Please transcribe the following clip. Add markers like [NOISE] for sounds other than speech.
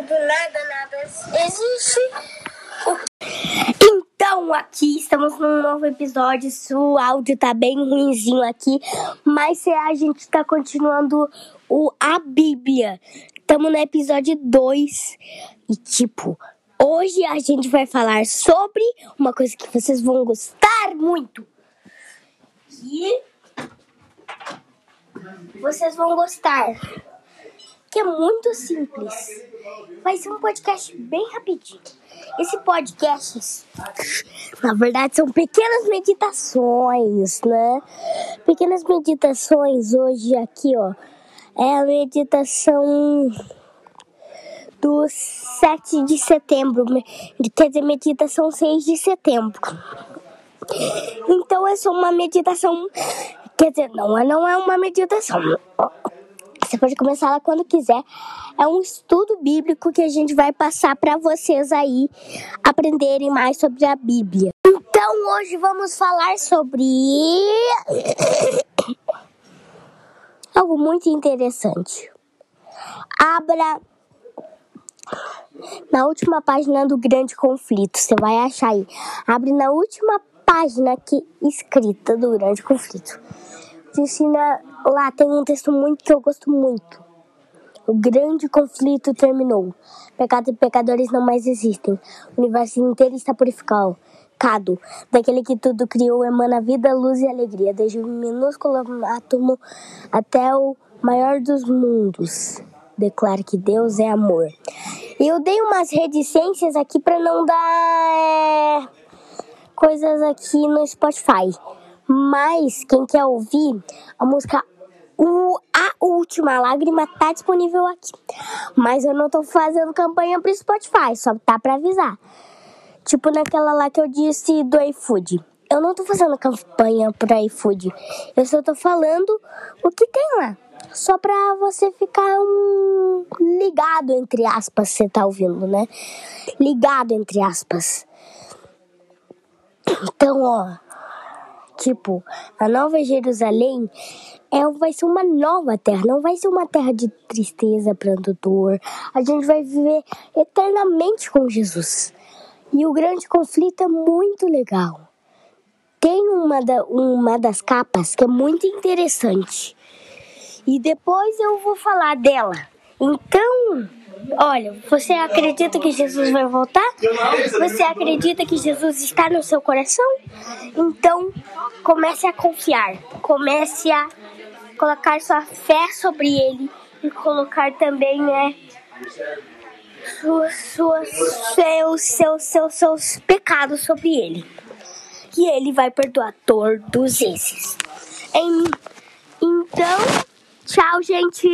do nada nada existe. Então, aqui estamos num novo episódio. O áudio tá bem ruinzinho aqui, mas a gente tá continuando o a Bíblia. Estamos no episódio 2 e tipo, hoje a gente vai falar sobre uma coisa que vocês vão gostar muito. E vocês vão gostar. Que é muito simples. Vai ser um podcast bem rapidinho. Esse podcast, na verdade, são pequenas meditações, né? Pequenas meditações hoje aqui, ó. É a meditação do 7 de setembro. Quer dizer, meditação 6 de setembro. Então é só uma meditação. Quer dizer, não, é, não é uma meditação. Você pode começar lá quando quiser. É um estudo bíblico que a gente vai passar para vocês aí aprenderem mais sobre a Bíblia. Então hoje vamos falar sobre [COUGHS] algo muito interessante. Abra na última página do Grande Conflito, você vai achar aí. Abre na última página que escrita do Grande Conflito. Ensina lá tem um texto muito que eu gosto muito. O grande conflito terminou. Pecado e pecadores não mais existem. O universo inteiro está purificado. Cado, daquele que tudo criou, emana vida, luz e alegria, desde o minúsculo átomo até o maior dos mundos. Declara que Deus é amor. Eu dei umas reticências aqui para não dar é, coisas aqui no Spotify. Mas quem quer ouvir a música o, A Última Lágrima tá disponível aqui. Mas eu não tô fazendo campanha pro Spotify, só tá pra avisar. Tipo naquela lá que eu disse do iFood. Eu não tô fazendo campanha pro iFood. Eu só tô falando o que tem lá. Só pra você ficar um, ligado, entre aspas, você tá ouvindo, né? Ligado, entre aspas. Então, ó, tipo, a Nova Jerusalém é, vai ser uma nova terra, não vai ser uma terra de tristeza, pranto, dor. A gente vai viver eternamente com Jesus. E o grande conflito é muito legal. Tem uma, da, uma das capas que é muito interessante. E depois eu vou falar dela. Então, olha, você acredita que Jesus vai voltar? Você acredita que Jesus está no seu coração? Então, comece a confiar. Comece a colocar sua fé sobre ele e colocar também né, suas, suas, seus, seus, seus, seus pecados sobre ele. E ele vai perdoar todos esses. Então, tchau, gente!